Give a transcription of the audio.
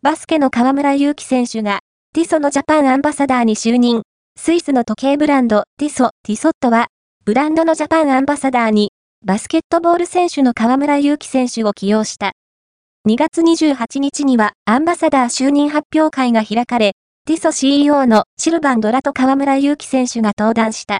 バスケの河村勇輝選手が、ティソのジャパンアンバサダーに就任。スイスの時計ブランド、ティソ、ティソットは、ブランドのジャパンアンバサダーに、バスケットボール選手の河村勇輝選手を起用した。2月28日には、アンバサダー就任発表会が開かれ、ティソ CEO のシルバン・ドラと河村勇輝選手が登壇した。